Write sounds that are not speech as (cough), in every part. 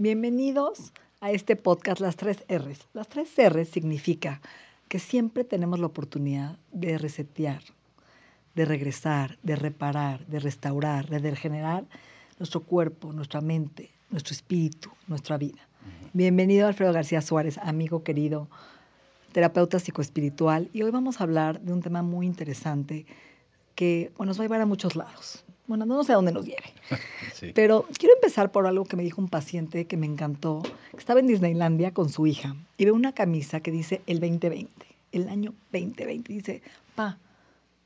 Bienvenidos a este podcast Las Tres R's. Las Tres R's significa que siempre tenemos la oportunidad de resetear, de regresar, de reparar, de restaurar, de regenerar nuestro cuerpo, nuestra mente, nuestro espíritu, nuestra vida. Bienvenido Alfredo García Suárez, amigo querido, terapeuta psicoespiritual, y hoy vamos a hablar de un tema muy interesante que bueno, nos va a llevar a muchos lados. Bueno, no sé a dónde nos lleve. (laughs) Sí. Pero quiero empezar por algo que me dijo un paciente que me encantó, que estaba en Disneylandia con su hija y ve una camisa que dice el 2020, el año 2020. Y dice, pa,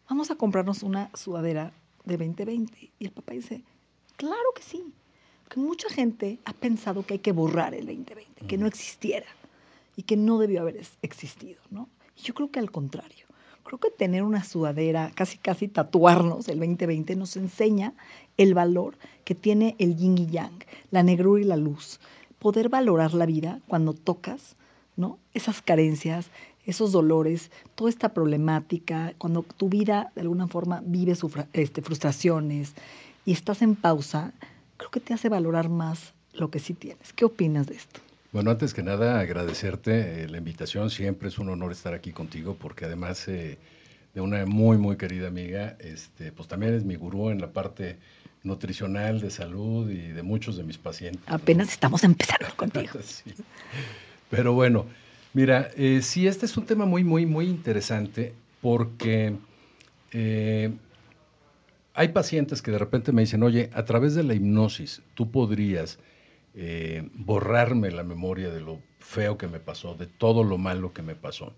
vamos a comprarnos una sudadera de 2020. Y el papá dice, claro que sí. Porque mucha gente ha pensado que hay que borrar el 2020, que no existiera y que no debió haber existido, ¿no? Y yo creo que al contrario. Creo que tener una sudadera, casi casi tatuarnos el 2020 nos enseña el valor que tiene el yin y yang, la negrura y la luz. Poder valorar la vida cuando tocas, ¿no? Esas carencias, esos dolores, toda esta problemática, cuando tu vida de alguna forma vive este, frustraciones y estás en pausa, creo que te hace valorar más lo que sí tienes. ¿Qué opinas de esto? Bueno, antes que nada, agradecerte eh, la invitación. Siempre es un honor estar aquí contigo porque además eh, de una muy, muy querida amiga, este, pues también es mi gurú en la parte nutricional, de salud y de muchos de mis pacientes. ¿no? Apenas estamos empezando (laughs) contigo. Sí. Pero bueno, mira, eh, sí, este es un tema muy, muy, muy interesante porque eh, hay pacientes que de repente me dicen, oye, a través de la hipnosis, tú podrías eh, borrarme la memoria de lo feo que me pasó, de todo lo malo que me pasó.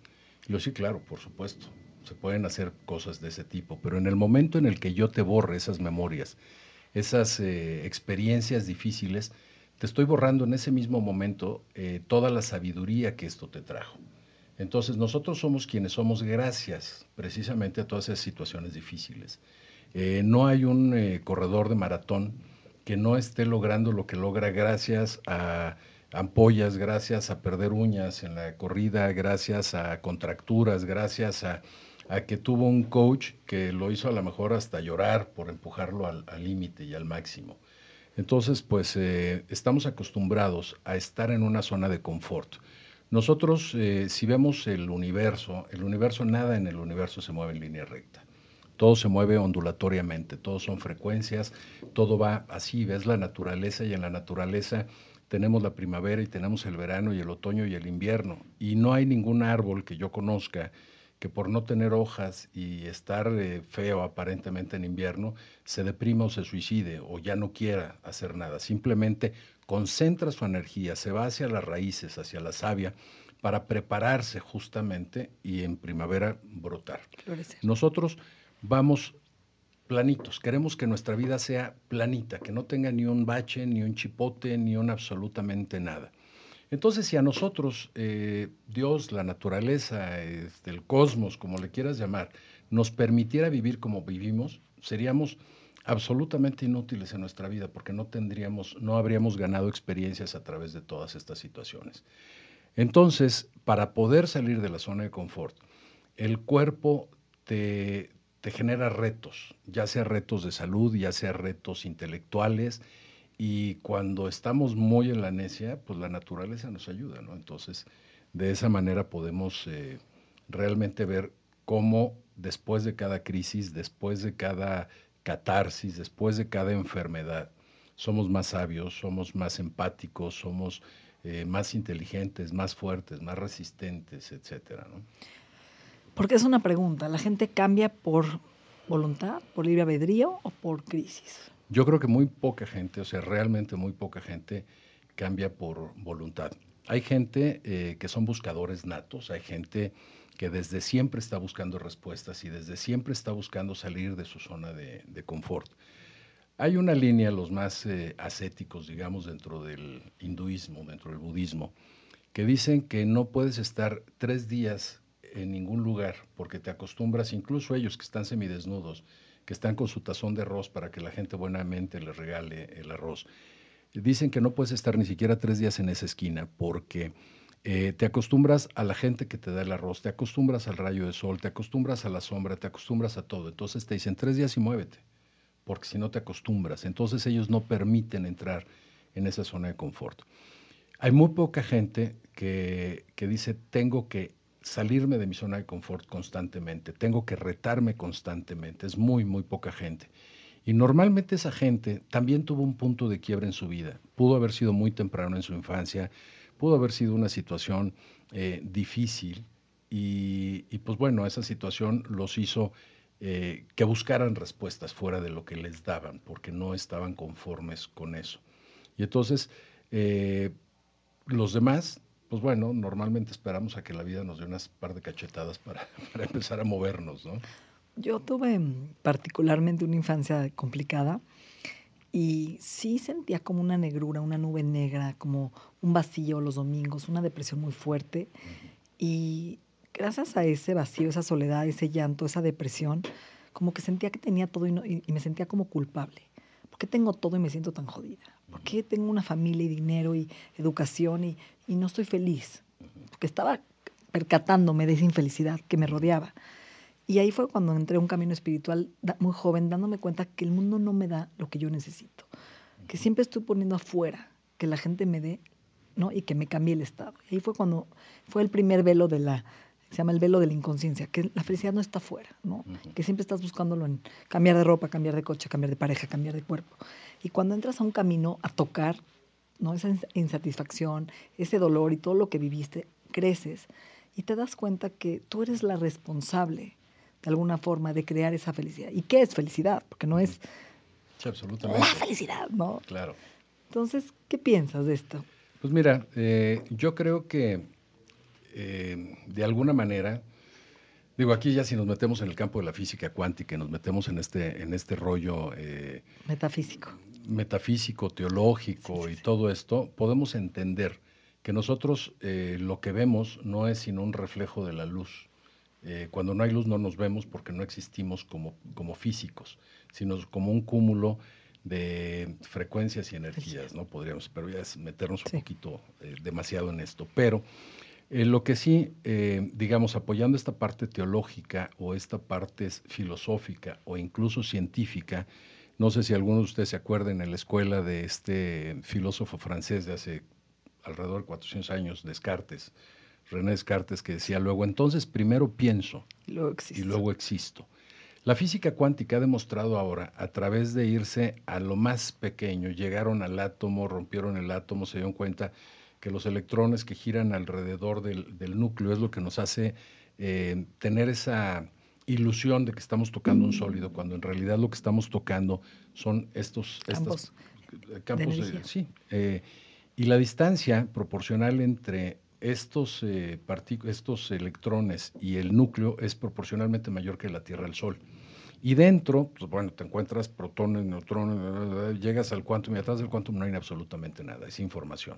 Y yo sí, claro, por supuesto, se pueden hacer cosas de ese tipo, pero en el momento en el que yo te borre esas memorias, esas eh, experiencias difíciles, te estoy borrando en ese mismo momento eh, toda la sabiduría que esto te trajo. Entonces nosotros somos quienes somos gracias precisamente a todas esas situaciones difíciles. No hay un corredor de maratón que no esté logrando lo que logra gracias a ampollas, gracias a perder uñas en la corrida, gracias a contracturas, gracias a, a que tuvo un coach que lo hizo a lo mejor hasta llorar por empujarlo al límite y al máximo. Entonces, pues eh, estamos acostumbrados a estar en una zona de confort. Nosotros, eh, si vemos el universo, el universo, nada en el universo se mueve en línea recta. Todo se mueve ondulatoriamente, todo son frecuencias, todo va así, ves la naturaleza y en la naturaleza tenemos la primavera y tenemos el verano y el otoño y el invierno. Y no hay ningún árbol que yo conozca que por no tener hojas y estar eh, feo aparentemente en invierno, se deprima o se suicide o ya no quiera hacer nada. Simplemente concentra su energía, se va hacia las raíces, hacia la savia, para prepararse justamente y en primavera brotar. Florecer. Nosotros vamos planitos, queremos que nuestra vida sea planita, que no tenga ni un bache, ni un chipote, ni un absolutamente nada. Entonces, si a nosotros, eh, Dios, la naturaleza, el cosmos, como le quieras llamar, nos permitiera vivir como vivimos, seríamos absolutamente inútiles en nuestra vida porque no tendríamos, no habríamos ganado experiencias a través de todas estas situaciones. Entonces, para poder salir de la zona de confort, el cuerpo te, te genera retos, ya sea retos de salud, ya sea retos intelectuales, y cuando estamos muy en la necia, pues la naturaleza nos ayuda, ¿no? Entonces, de esa manera podemos eh, realmente ver cómo después de cada crisis, después de cada catarsis, después de cada enfermedad, somos más sabios, somos más empáticos, somos eh, más inteligentes, más fuertes, más resistentes, etcétera, ¿no? Porque es una pregunta, ¿la gente cambia por voluntad, por libre albedrío o por crisis? Yo creo que muy poca gente, o sea, realmente muy poca gente cambia por voluntad. Hay gente eh, que son buscadores natos, hay gente que desde siempre está buscando respuestas y desde siempre está buscando salir de su zona de, confort. Hay una línea, los más eh, ascéticos, digamos, dentro del hinduismo, dentro del budismo, que dicen que no puedes estar tres días en ningún lugar porque te acostumbras, incluso ellos que están semidesnudos, que están con su tazón de arroz para que la gente buenamente les regale el arroz. Dicen que no puedes estar ni siquiera tres días en esa esquina porque eh, te acostumbras a la gente que te da el arroz, te acostumbras al rayo de sol, te acostumbras a la sombra, te acostumbras a todo. Entonces te dicen tres días y muévete, porque si no te acostumbras. Entonces ellos no permiten entrar en esa zona de confort. Hay muy poca gente que, que dice, tengo que salirme de mi zona de confort constantemente, tengo que retarme constantemente. Es muy, muy poca gente. Y normalmente esa gente también tuvo un punto de quiebra en su vida. Pudo haber sido muy temprano en su infancia, pudo haber sido una situación eh, difícil y, pues bueno, esa situación los hizo eh, que buscaran respuestas fuera de lo que les daban, porque no estaban conformes con eso. Y entonces, eh, los demás pues bueno, normalmente esperamos a que la vida nos dé unas par de cachetadas para, (laughs) empezar a movernos, ¿no? Yo tuve particularmente una infancia complicada y sí sentía como una negrura, una nube negra, como un vacío los domingos, una depresión muy fuerte. Y gracias a ese vacío, esa soledad, ese llanto, esa depresión, como que sentía que tenía todo y, y me sentía como culpable. ¿Por qué tengo todo y me siento tan jodida? ¿Por qué tengo una familia y dinero y educación y, y no estoy feliz, porque estaba percatándome de esa infelicidad que me rodeaba. Y ahí fue cuando entré a un camino espiritual muy joven, dándome cuenta que el mundo no me da lo que yo necesito, que siempre estoy poniendo afuera, que la gente me dé, ¿no? Y que me cambie el estado. Y ahí fue cuando fue el primer velo de la, se llama el velo de la inconsciencia, que la felicidad no está afuera, ¿no? Que siempre estás buscándolo en cambiar de ropa, cambiar de coche, cambiar de pareja, cambiar de cuerpo. Y cuando entras a un camino a tocar ¿no? esa insatisfacción, ese dolor y todo lo que viviste, creces y te das cuenta que tú eres la responsable de alguna forma de crear esa felicidad. ¿Y qué es felicidad? Porque no es absolutamente. la felicidad, ¿no? Claro. Entonces, ¿qué piensas de esto? Pues mira, eh, yo creo que eh, de alguna manera, digo, aquí ya si nos metemos en el campo de la física cuántica y nos metemos en este, en este rollo... Eh, Metafísico metafísico, teológico y todo esto, podemos entender que nosotros eh, lo que vemos no es sino un reflejo de la luz. Cuando no hay luz no nos vemos porque no existimos como, como físicos, sino como un cúmulo de frecuencias y energías, ¿no? Podríamos, pero ya es meternos un poquito eh, demasiado en esto. Pero lo que sí, digamos, apoyando esta parte teológica o esta parte filosófica o incluso científica, no sé si alguno de ustedes se acuerden en la escuela de este filósofo francés de hace alrededor de 400 años, Descartes, René Descartes, que decía luego, entonces primero pienso y luego existo. La física cuántica ha demostrado ahora, a través de irse a lo más pequeño, llegaron al átomo, rompieron el átomo, se dieron cuenta que los electrones que giran alrededor del, núcleo es lo que nos hace eh, tener esa ilusión de que estamos tocando un sólido, cuando en realidad lo que estamos tocando son estos campos, campos sí. Eh, y la distancia proporcional entre estos, eh, estos electrones y el núcleo es proporcionalmente mayor que la Tierra al Sol. Y dentro, pues bueno, te encuentras protones, neutrones, llegas al quantum y atrás del quantum no hay absolutamente nada, es información.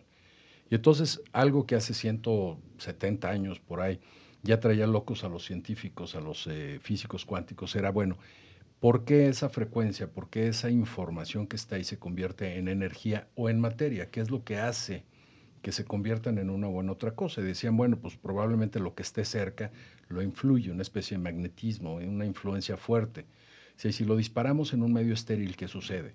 Y entonces algo que hace 170 años por ahí, ya traía locos a los científicos, a los eh, físicos cuánticos, era bueno, ¿por qué esa frecuencia, por qué esa información que está ahí se convierte en energía o en materia? ¿Qué es lo que hace que se conviertan en una o en otra cosa? Y decían, bueno, pues probablemente lo que esté cerca lo influye, una especie de magnetismo, una influencia fuerte. Si, si lo disparamos en un medio estéril, ¿qué sucede?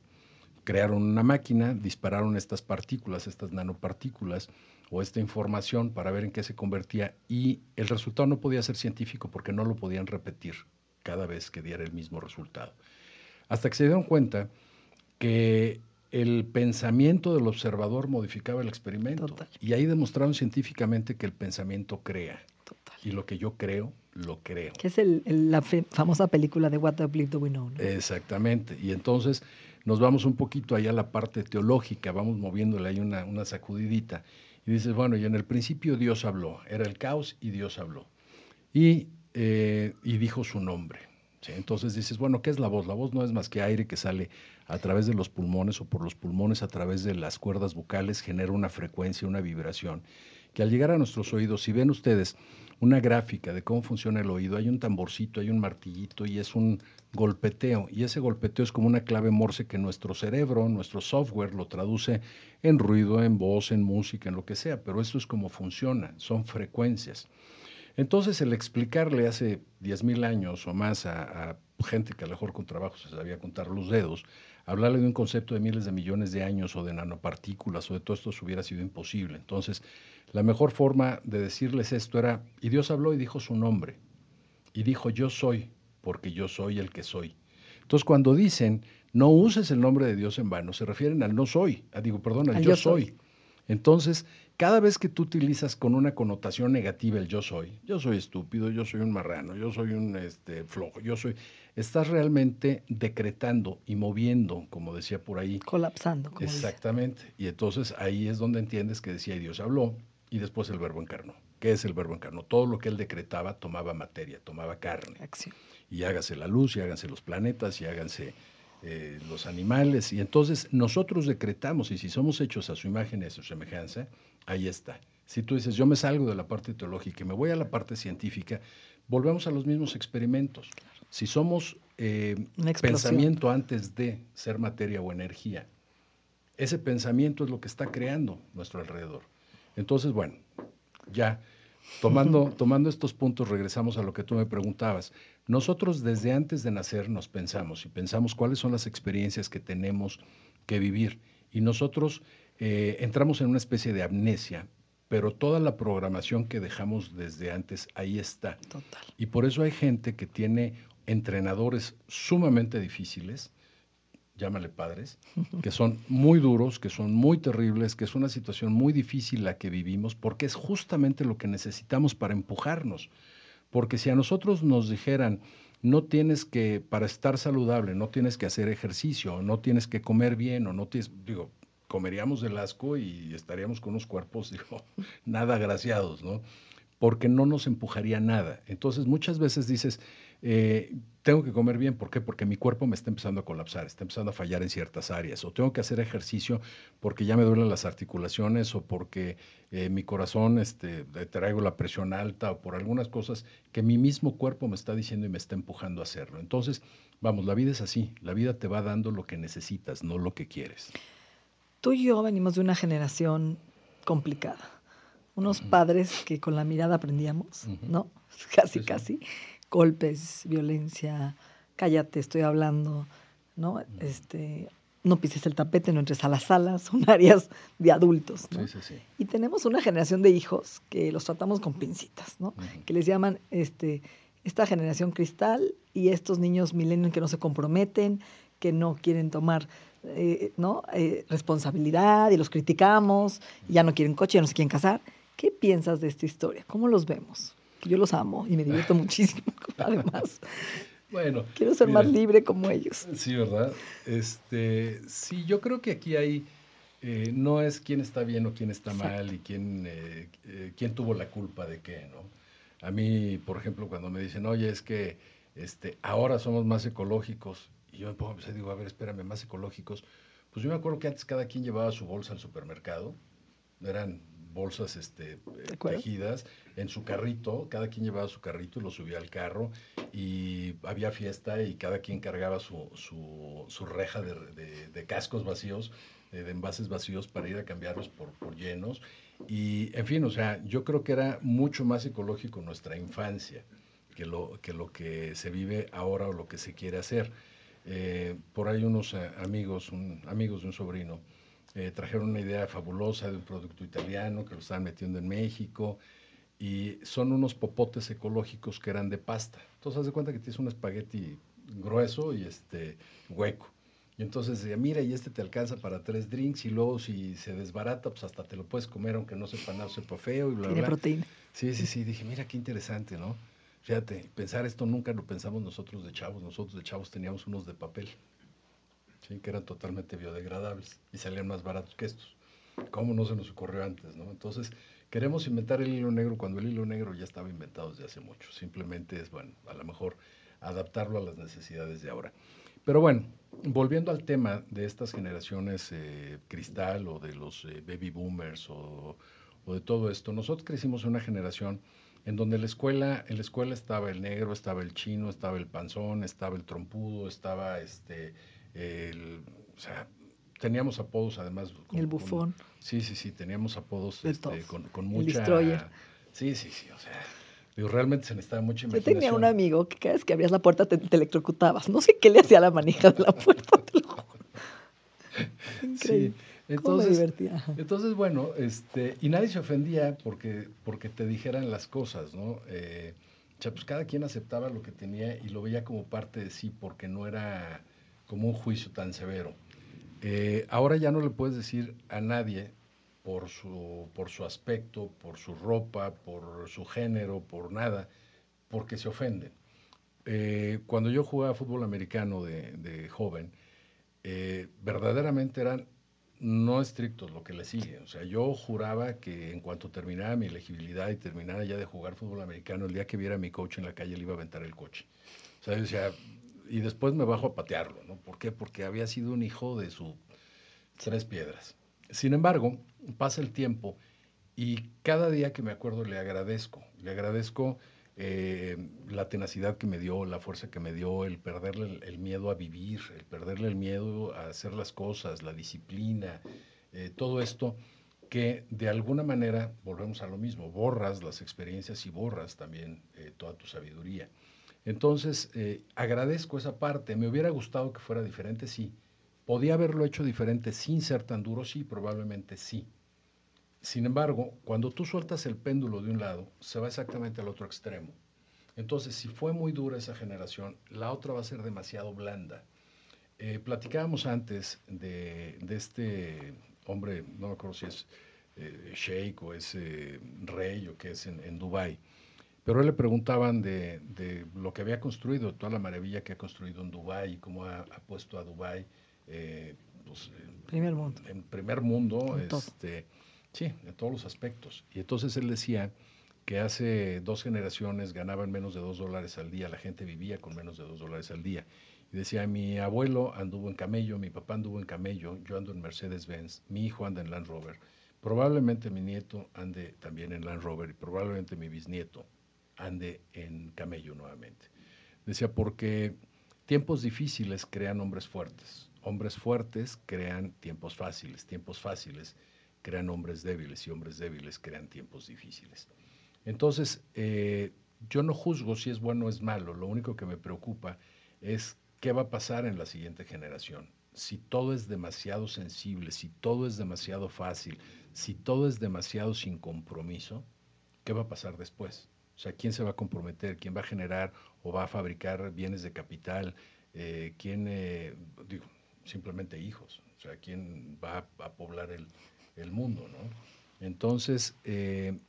Crearon una máquina, dispararon estas partículas, estas nanopartículas, o esta información para ver en qué se convertía y el resultado no podía ser científico porque no lo podían repetir cada vez que diera el mismo resultado. Hasta que se dieron cuenta que el pensamiento del observador modificaba el experimento. Y ahí demostraron científicamente que el pensamiento crea. Y lo que yo creo, lo creo. Que es la famosa película de What I Believe Do We Know. Exactamente. Y entonces nos vamos un poquito allá a la parte teológica, vamos moviéndole ahí una, una sacudidita. Y dices, bueno, y en el principio Dios habló, era el caos y Dios habló. y, eh, y dijo su nombre. Entonces dices, bueno, ¿qué es la voz? La voz no es más que aire que sale a través de los pulmones o por los pulmones a través de las cuerdas vocales, genera una frecuencia, una vibración, que al llegar a nuestros oídos, si ven ustedes una gráfica de cómo funciona el oído, hay un tamborcito, hay un martillito y es un golpeteo, y ese golpeteo es como una clave morse que nuestro cerebro, nuestro software lo traduce en ruido, en voz, en música, en lo que sea, pero eso es como funciona, son frecuencias. Entonces, el explicarle hace 10.000 años o más a, gente que a lo mejor con trabajo se sabía contar los dedos, hablarle de un concepto de miles de millones de años o de nanopartículas o de todo esto hubiera sido imposible. Entonces, la mejor forma de decirles esto era, y Dios habló y dijo su nombre, y dijo, yo soy, porque yo soy el que soy. Entonces, cuando dicen, no uses el nombre de Dios en vano, se refieren al no soy, a, digo, perdón, al, yo, soy. Entonces, cada vez que tú utilizas con una connotación negativa el yo soy, yo soy estúpido, yo soy un marrano, yo soy un este, flojo, yo soy, estás realmente decretando y moviendo, como decía por ahí. Colapsando. Como Exactamente. Y entonces ahí es donde entiendes que decía y Dios habló y después el verbo encarnó. ¿Qué es el verbo encarnó? Todo lo que él decretaba tomaba materia, tomaba carne. Acción. Y hágase la luz, y háganse los planetas, y háganse eh, los animales. Y entonces nosotros decretamos, y si somos hechos a su imagen y a su semejanza, ahí está. Si tú dices, yo me salgo de la parte teológica y me voy a la parte científica, volvemos a los mismos experimentos. Si somos eh, pensamiento antes de ser materia o energía, ese pensamiento es lo que está creando nuestro alrededor. Entonces, bueno, ya tomando, tomando estos puntos, regresamos a lo que tú me preguntabas. Nosotros desde antes de nacer nos pensamos y pensamos cuáles son las experiencias que tenemos que vivir. Y nosotros eh, entramos en una especie de amnesia, pero toda la programación que dejamos desde antes ahí está. Total. Y por eso hay gente que tiene entrenadores sumamente difíciles, llámale padres, que son muy duros, que son muy terribles, que es una situación muy difícil la que vivimos, porque es justamente lo que necesitamos para empujarnos. Porque si a nosotros nos dijeran, no tienes que, para estar saludable, no tienes que hacer ejercicio, no tienes que comer bien, o no tienes, digo, comeríamos el asco y estaríamos con unos cuerpos, (laughs) digo, nada agraciados, ¿no? Porque no nos empujaría nada. Entonces, muchas veces dices, eh, tengo que comer bien, ¿por qué? Porque mi cuerpo me está empezando a colapsar, está empezando a fallar en ciertas áreas, o tengo que hacer ejercicio porque ya me duelen las articulaciones, o porque eh, mi corazón este, traigo la presión alta, o por algunas cosas que mi mismo cuerpo me está diciendo y me está empujando a hacerlo. Entonces, vamos, la vida es así, la vida te va dando lo que necesitas, no lo que quieres. Tú y yo venimos de una generación complicada, unos padres que con la mirada aprendíamos, ¿no? (laughs) Casi, casi golpes, violencia, cállate, estoy hablando, ¿no? Este, no pises el tapete, no entres a las salas, (laughs) son áreas de adultos, ¿no? Sí, sí, sí. Y tenemos una generación de hijos que los tratamos con pincitas, ¿no? Que les llaman este, esta generación cristal y estos niños milenios que no se comprometen, que no quieren tomar eh, ¿no? Eh, responsabilidad y los criticamos, ya no quieren coche, ya no se quieren casar. ¿Qué piensas de esta historia? ¿Cómo los vemos? Yo los amo y me divierto muchísimo, (laughs) además. Bueno, quiero ser más libre como ellos. Sí, ¿verdad? Este, sí, yo creo que aquí hay eh, no es quién está bien o quién está mal y quién, eh, eh, quién tuvo la culpa de qué, ¿no? A mí, por ejemplo, cuando me dicen, oye, es que este, ahora somos más ecológicos, y yo me pongo a pensar, digo, a ver, espérame, más ecológicos. Pues yo me acuerdo que antes cada quien llevaba su bolsa al supermercado, eran bolsas este, tejidas en su carrito, cada quien llevaba su carrito y lo subía al carro y había fiesta y cada quien cargaba su, su, reja de, cascos vacíos, de envases vacíos para ir a cambiarlos por, por llenos. Y en fin, o sea, yo creo que era mucho más ecológico nuestra infancia que lo que, lo que se vive ahora o lo que se quiere hacer. Eh, por ahí unos eh, amigos, un, amigos de un sobrino, eh, trajeron una idea fabulosa de un producto italiano que lo estaban metiendo en México y son unos popotes ecológicos que eran de pasta. Entonces, haz de cuenta que tienes un espagueti grueso y este hueco. Y entonces decía, mira, y este te alcanza para tres drinks y luego si se desbarata, pues hasta te lo puedes comer aunque no sepa nada, sepa feo y bla, Tiene proteína. Sí, sí, sí. Dije, mira qué interesante, ¿no? Fíjate, pensar esto nunca lo pensamos nosotros de chavos. Nosotros de chavos teníamos unos de papel que eran totalmente biodegradables y salían más baratos que estos. ¿Cómo no se nos ocurrió antes? ¿no? Entonces, queremos inventar el hilo negro cuando el hilo negro ya estaba inventado desde hace mucho. Simplemente es, bueno, a lo mejor adaptarlo a las necesidades de ahora. Pero bueno, volviendo al tema de estas generaciones eh, cristal o de los eh, baby boomers o, o, de todo esto, nosotros crecimos en una generación en donde la escuela, en la escuela estaba el negro, estaba el chino, estaba el panzón, estaba el trompudo, estaba este, el, o sea, teníamos apodos además. el bufón. sí, sí, sí, teníamos apodos este, con, con, mucha... El destroyer. Sí, sí, sí, o sea, digo, realmente se necesitaba mucha imaginación. Yo tenía un amigo que cada vez que abrías la puerta te, electrocutabas. No sé qué le hacía la manija de la puerta, te lo juro. (laughs) Increíble. Sí. Entonces, entonces, bueno, este, y nadie se ofendía porque, porque te dijeran las cosas, ¿no? Eh, o sea, pues cada quien aceptaba lo que tenía y lo veía como parte de sí porque no era como un juicio tan severo. Eh, ahora ya no le puedes decir a nadie por su, por su aspecto, por su ropa, por su género, por nada, porque se ofenden. Eh, cuando yo jugaba fútbol americano de, joven, verdaderamente eran no estrictos, lo que le sigue. O sea, yo juraba que en cuanto terminara mi elegibilidad y terminara ya de jugar fútbol americano, el día que viera a mi coach en la calle le iba a aventar el coche. O sea, yo decía, y después me bajo a patearlo, ¿no? ¿Por qué? Porque había sido un hijo de sus tres piedras. Sin embargo, pasa el tiempo y cada día que me acuerdo le agradezco. Le agradezco eh, la tenacidad que me dio, la fuerza que me dio, el perderle el, miedo a vivir, el perderle el miedo a hacer las cosas, la disciplina, eh, todo esto que de alguna manera, volvemos a lo mismo, borras las experiencias y borras también eh, toda tu sabiduría. Entonces, agradezco esa parte. Me hubiera gustado que fuera diferente, sí. ¿Podía haberlo hecho diferente sin ser tan duro? Sí, probablemente sí. Sin embargo, cuando tú sueltas el péndulo de un lado, se va exactamente al otro extremo. Entonces, si fue muy dura esa generación, la otra va a ser demasiado blanda. Eh, platicábamos antes de, este hombre, no me acuerdo si es eh, Sheikh o es eh, rey o qué es en, Dubái, pero él le preguntaban de, lo que había construido, toda la maravilla que ha construido en Dubái y cómo ha, puesto a Dubái pues, primer mundo. en primer mundo. Este, Sí, en todos los aspectos. Y entonces él decía que hace dos generaciones ganaban menos de dos dólares al día, la gente vivía con menos de dos dólares al día. Y decía, mi abuelo anduvo en camello, mi papá anduvo en camello, yo ando en Mercedes-Benz, mi hijo anda en Land Rover, probablemente mi nieto ande también en Land Rover y probablemente mi bisnieto ande en camello nuevamente. Decía, porque tiempos difíciles crean hombres fuertes, hombres fuertes crean tiempos fáciles, tiempos fáciles crean hombres débiles y hombres débiles crean tiempos difíciles. Entonces, eh, yo no juzgo si es bueno o es malo, lo único que me preocupa es qué va a pasar en la siguiente generación. Si todo es demasiado sensible, si todo es demasiado fácil, si todo es demasiado sin compromiso, ¿qué va a pasar después? O sea, ¿quién se va a comprometer? ¿Quién va a generar o va a fabricar bienes de capital? Eh, ¿Quién, eh, digo, simplemente hijos? O sea, ¿quién va a poblar el, el mundo, ¿no? Entonces, eh,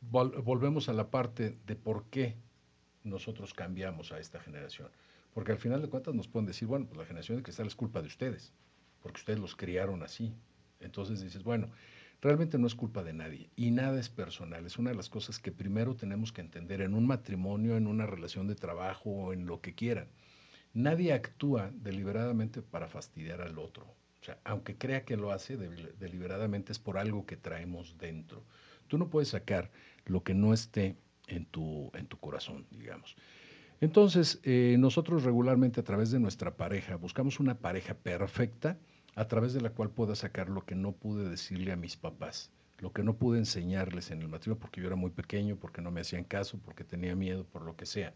volvemos a la parte de por qué nosotros cambiamos a esta generación. Porque al final de cuentas nos pueden decir, bueno, pues la generación de cristal es culpa de ustedes, porque ustedes los criaron así. Entonces dices, bueno, realmente no es culpa de nadie y nada es personal. Es una de las cosas que primero tenemos que entender en un matrimonio, en una relación de trabajo o en lo que quieran. Nadie actúa deliberadamente para fastidiar al otro o sea, aunque crea que lo hace deliberadamente es por algo que traemos dentro. Tú no puedes sacar lo que no esté en tu, en tu corazón, digamos. Entonces, eh, nosotros regularmente a través de nuestra pareja buscamos una pareja perfecta a través de la cual pueda sacar lo que no pude decirle a mis papás, lo que no pude enseñarles en el matrimonio porque yo era muy pequeño, porque no me hacían caso, porque tenía miedo, por lo que sea.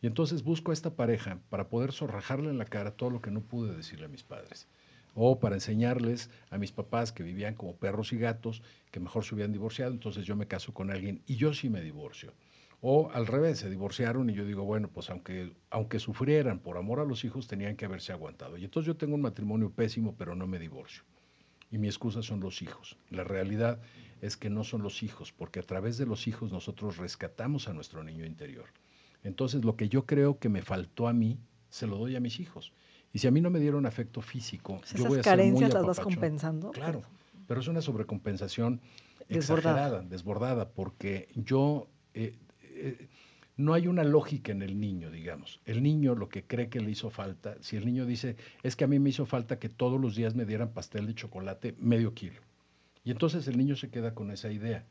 Y entonces busco a esta pareja para poder zorrajarle en la cara todo lo que no pude decirle a mis padres o para enseñarles a mis papás que vivían como perros y gatos, que mejor se hubieran divorciado, entonces yo me caso con alguien y yo sí me divorcio. O al revés, se divorciaron y yo digo, bueno, pues aunque, aunque sufrieran por amor a los hijos, tenían que haberse aguantado. Y entonces yo tengo un matrimonio pésimo, pero no me divorcio. Y mi excusa son los hijos. La realidad es que no son los hijos, porque a través de los hijos nosotros rescatamos a nuestro niño interior. Entonces lo que yo creo que me faltó a mí, se lo doy a mis hijos. Y si a mí no me dieron afecto físico, yo voy a ser muy las vas compensando. Claro, pero es una sobrecompensación Desbordada. exagerada, desbordada, porque yo... eh, eh, no hay una lógica en el niño, digamos. El niño lo que cree que le hizo falta, si el niño dice, es que a mí me hizo falta que todos los días me dieran pastel de chocolate medio kilo. Y entonces el niño se queda con esa idea.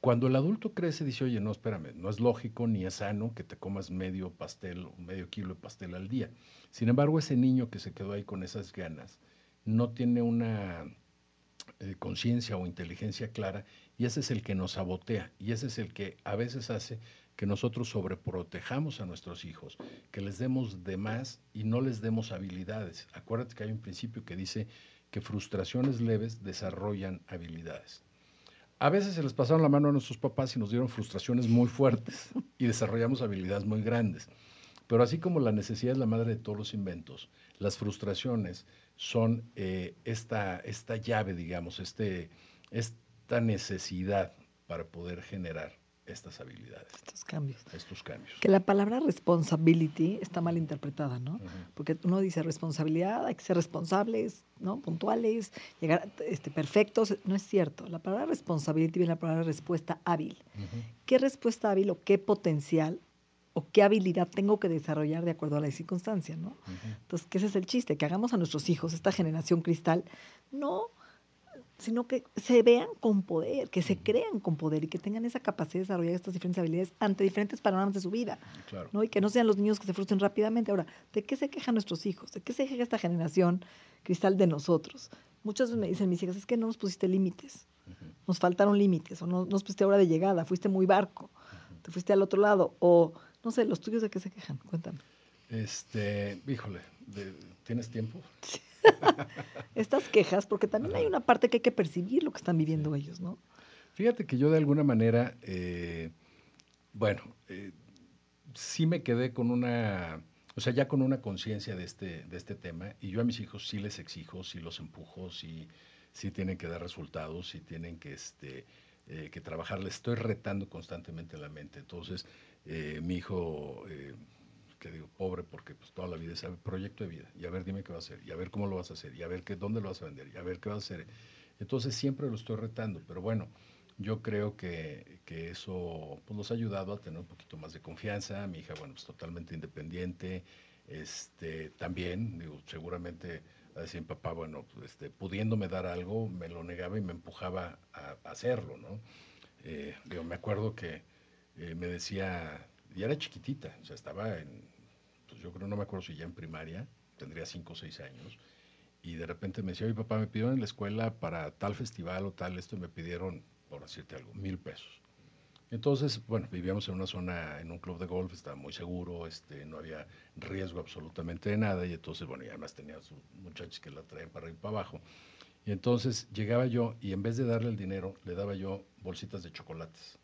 Cuando el adulto crece, dice, oye, no, espérame, no es lógico ni es sano que te comas medio pastel o medio kilo de pastel al día. Sin embargo, ese niño que se quedó ahí con esas ganas no tiene una eh, conciencia o inteligencia clara y ese es el que nos sabotea y ese es el que a veces hace que nosotros sobreprotejamos a nuestros hijos, que les demos de más y no les demos habilidades. Acuérdate que hay un principio que dice que frustraciones leves desarrollan habilidades. A veces se les pasaron la mano a nuestros papás y nos dieron frustraciones muy fuertes y desarrollamos habilidades muy grandes. Pero así como la necesidad es la madre de todos los inventos, las frustraciones son eh, esta, esta llave, digamos, este, esta necesidad para poder generar estas habilidades, Estos cambios. estos cambios. Que la palabra responsibility está mal interpretada, ¿no? Ujú. Porque uno dice responsabilidad, hay que ser responsables, ¿no? Puntuales, llegar este, perfectos. No es cierto. La palabra responsibility viene la palabra respuesta hábil. Ujú. ¿Qué respuesta hábil o qué potencial o qué habilidad tengo que desarrollar de acuerdo a la circunstancia, ¿no? Ujú. Entonces, que ese es el chiste, que hagamos a nuestros hijos, esta generación cristal, no, sino que se vean con poder, que se crean con poder y que tengan esa capacidad de desarrollar estas diferentes habilidades ante diferentes panoramas de su vida. Claro. ¿no? Y que no sean los niños que se frustren rápidamente. Ahora, ¿de qué se quejan nuestros hijos? ¿De qué se queja esta generación cristal de nosotros? Muchas veces me dicen mis hijas, es que no nos pusiste límites, nos faltaron límites, o no nos pusiste hora de llegada, fuiste muy barco, te fuiste al otro lado, o no sé, los tuyos de qué se quejan, cuéntame. Este, híjole, de- ¿tienes tiempo? (laughs) Estas quejas, porque también hay una parte que hay que percibir lo que están viviendo ellos, ¿no? Fíjate que yo de alguna manera, eh, bueno, eh, sí me quedé con una, o sea, ya con una conciencia de este, de este tema, y yo a mis hijos sí les exijo, sí los empujo, sí, sí tienen que dar resultados, sí tienen que, este, eh, que trabajar, les estoy retando constantemente la mente. Entonces, eh, mi hijo, que digo, pobre, porque pues toda la vida es proyecto de vida, y a ver, dime qué vas a hacer, y a ver cómo lo vas a hacer, y a ver qué, dónde lo vas a vender, y a ver qué vas a hacer. Entonces siempre lo estoy retando, pero bueno, yo creo que, que eso pues, nos ha ayudado a tener un poquito más de confianza. Mi hija, bueno, pues totalmente independiente. Este, también, digo, seguramente a decir, papá, bueno, pues, este, pudiéndome dar algo, me lo negaba y me empujaba a, a hacerlo, ¿no? Eh, digo, me acuerdo que eh, me decía, y era chiquitita, o sea, estaba en, pues yo creo, no me acuerdo si ya en primaria, tendría cinco o seis años, y de repente me decía, oye papá, me pidieron en la escuela para tal festival o tal, esto y me pidieron, por decirte algo, mil pesos. Entonces, bueno, vivíamos en una zona, en un club de golf, estaba muy seguro, este, no había riesgo absolutamente de nada, y entonces, bueno, y además tenía sus muchachos que la traían para y para abajo. Y entonces llegaba yo y en vez de darle el dinero, le daba yo bolsitas de chocolates.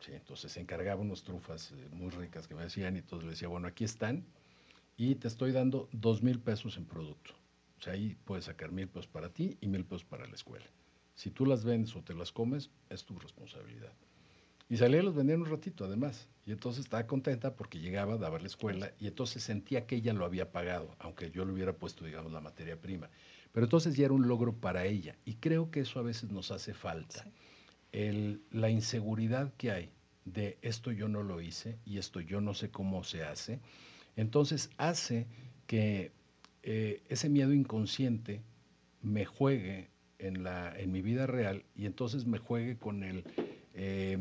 Sí, entonces se encargaba unas trufas eh, muy ricas que me hacían y entonces le decía, bueno, aquí están y te estoy dando dos mil pesos en producto. O sea, ahí puedes sacar mil pesos para ti y mil pesos para la escuela. Si tú las vendes o te las comes, es tu responsabilidad. Y salía y los vendía en un ratito, además. Y entonces estaba contenta porque llegaba, daba la escuela y entonces sentía que ella lo había pagado, aunque yo le hubiera puesto, digamos, la materia prima. Pero entonces ya era un logro para ella. Y creo que eso a veces nos hace falta. Sí. La inseguridad que hay de esto yo no lo hice y esto yo no sé cómo se hace, entonces hace que eh, ese miedo inconsciente me juegue en, la, en mi vida real y entonces me juegue con el eh,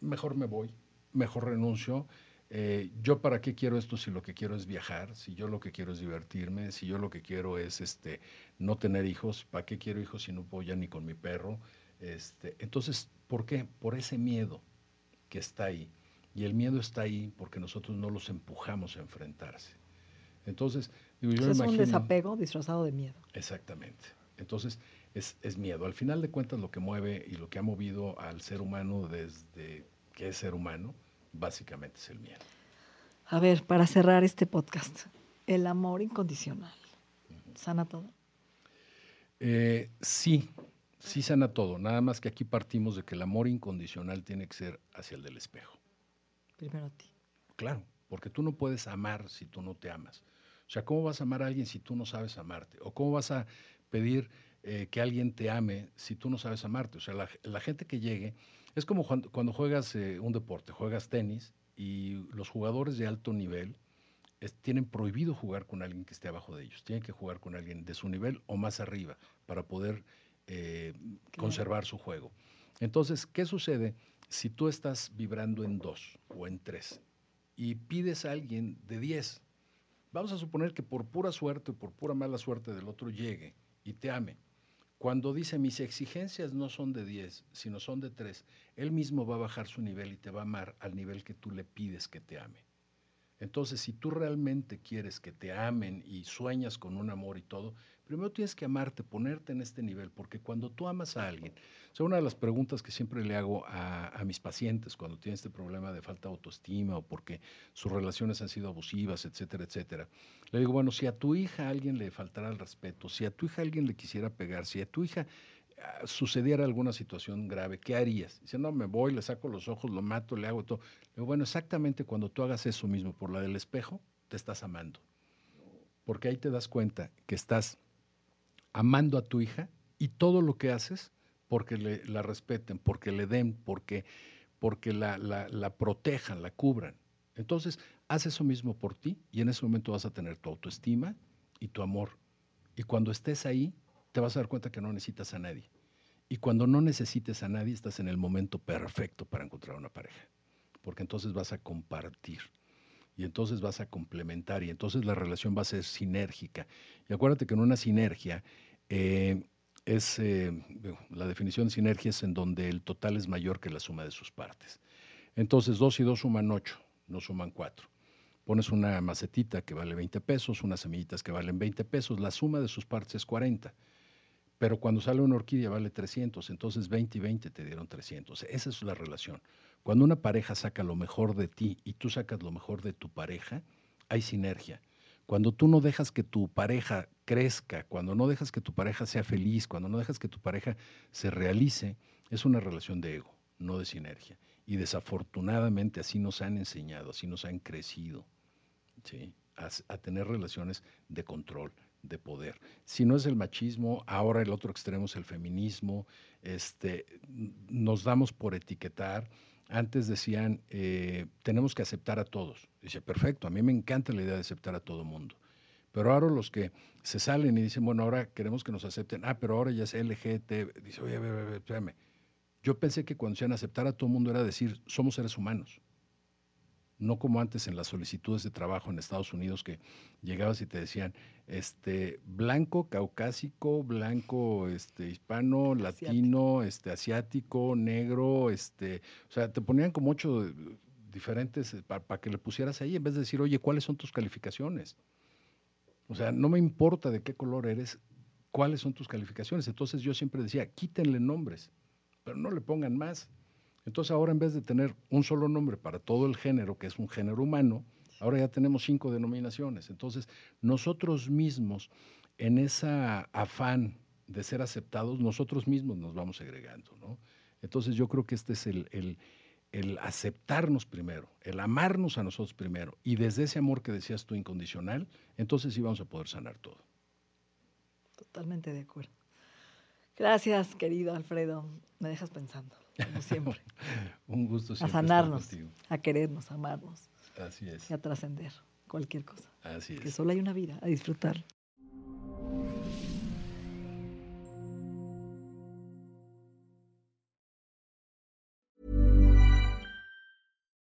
mejor me voy, mejor renuncio. eh, yo para qué quiero esto si lo que quiero es viajar, si yo lo que quiero es divertirme, si yo lo que quiero es este, no tener hijos, ¿para qué quiero hijos si no puedo ya ni con mi perro? Este, entonces, ¿por qué? Por ese miedo que está ahí. Y el miedo está ahí porque nosotros no los empujamos a enfrentarse. Entonces, digo, yo es un imagino- desapego disfrazado de miedo. Exactamente. Entonces, es, es miedo. Al final de cuentas, lo que mueve y lo que ha movido al ser humano desde que es ser humano, básicamente es el miedo. A ver, para cerrar este podcast, el amor incondicional. ¿Sana todo? Eh, sí, sí sana todo. Nada más que aquí partimos de que el amor incondicional tiene que ser hacia el del espejo. Primero a ti. Claro, porque tú no puedes amar si tú no te amas. O sea, ¿cómo vas a amar a alguien si tú no sabes amarte? ¿O cómo vas a pedir eh, que alguien te ame si tú no sabes amarte. O sea, la, gente que llegue, es como cuando, juegas eh, un deporte, juegas tenis y los jugadores de alto nivel tienen prohibido jugar con alguien que esté abajo de ellos, tienen que jugar con alguien de su nivel o más arriba para poder eh, conservar su juego. Entonces, ¿qué sucede si tú estás vibrando en dos o en tres y pides a alguien de diez? Vamos a suponer que por pura suerte o por pura mala suerte del otro llegue y te ame. Cuando dice mis exigencias no son de 10, sino son de 3, él mismo va a bajar su nivel y te va a amar al nivel que tú le pides que te ame. Entonces, si tú realmente quieres que te amen y sueñas con un amor y todo, primero tienes que amarte, ponerte en este nivel, porque cuando tú amas a alguien, o una de las preguntas que siempre le hago a, mis pacientes cuando tienen este problema de falta de autoestima o porque sus relaciones han sido abusivas, etcétera, etcétera, le digo, bueno, si a tu hija alguien le faltara el respeto, si a tu hija alguien le quisiera pegar, si a tu hija ah, sucediera alguna situación grave, ¿qué harías? Dice, no, me voy, le saco los ojos, lo mato, le hago todo. Le digo, bueno, exactamente cuando tú hagas eso mismo por la del espejo, te estás amando. Porque ahí te das cuenta que estás amando a tu hija y todo lo que haces porque le, la respeten, porque le den, porque, porque la, la, protejan, la cubran. Entonces, haz eso mismo por ti y en ese momento vas a tener tu autoestima y tu amor. Y cuando estés ahí, te vas a dar cuenta que no necesitas a nadie. Y cuando no necesites a nadie, estás en el momento perfecto para encontrar una pareja. Porque entonces vas a compartir y entonces vas a complementar y entonces la relación va a ser sinérgica. Y acuérdate que en una sinergia eh, es, eh, la definición de sinergia es en donde el total es mayor que la suma de sus partes. Entonces, 2 y 2 suman 8, no suman 4. Pones una macetita que vale 20 pesos, unas semillitas que valen 20 pesos, la suma de sus partes es 40. Pero cuando sale una orquídea vale 300, entonces 20 y 20 te dieron 300. Esa es la relación. Cuando una pareja saca lo mejor de ti y tú sacas lo mejor de tu pareja, hay sinergia. Cuando tú no dejas que tu pareja crezca, cuando no dejas que tu pareja sea feliz, cuando no dejas que tu pareja se realice, es una relación de ego, no de sinergia. Y desafortunadamente así nos han enseñado, así nos han crecido, ¿sí? a, tener relaciones de control, de poder. Si no es el machismo, ahora el otro extremo es el feminismo, este, nos damos por etiquetar antes decían, eh, tenemos que aceptar a todos. Dice, perfecto, a mí me encanta la idea de aceptar a todo mundo. Pero ahora los que se salen y dicen, bueno, ahora queremos que nos acepten, ah, pero ahora ya es LGT, dice, oye, espérame. Yo pensé que cuando decían aceptar a todo mundo era decir, somos seres humanos no como antes en las solicitudes de trabajo en Estados Unidos que llegabas y te decían este blanco, caucásico, blanco, este hispano, latino, este asiático, negro, este, o sea, te ponían como ocho diferentes eh, para que le pusieras ahí en vez de decir, "Oye, ¿cuáles son tus calificaciones?" O sea, no me importa de qué color eres, cuáles son tus calificaciones. Entonces yo siempre decía, quítenle nombres, pero no le pongan más. Entonces ahora en vez de tener un solo nombre para todo el género, que es un género humano, ahora ya tenemos cinco denominaciones. Entonces nosotros mismos, en esa afán de ser aceptados, nosotros mismos nos vamos segregando. ¿no? Entonces yo creo que este es el, el aceptarnos primero, el amarnos a nosotros primero, y desde ese amor que decías tú incondicional, entonces sí vamos a poder sanar todo. Totalmente de acuerdo. Gracias, querido Alfredo. Me dejas pensando como siempre. (laughs) Un gusto siempre. A sanarnos, a querernos, a amarnos. Así es. Y a trascender cualquier cosa. Así es. Que solo hay una vida, a disfrutar.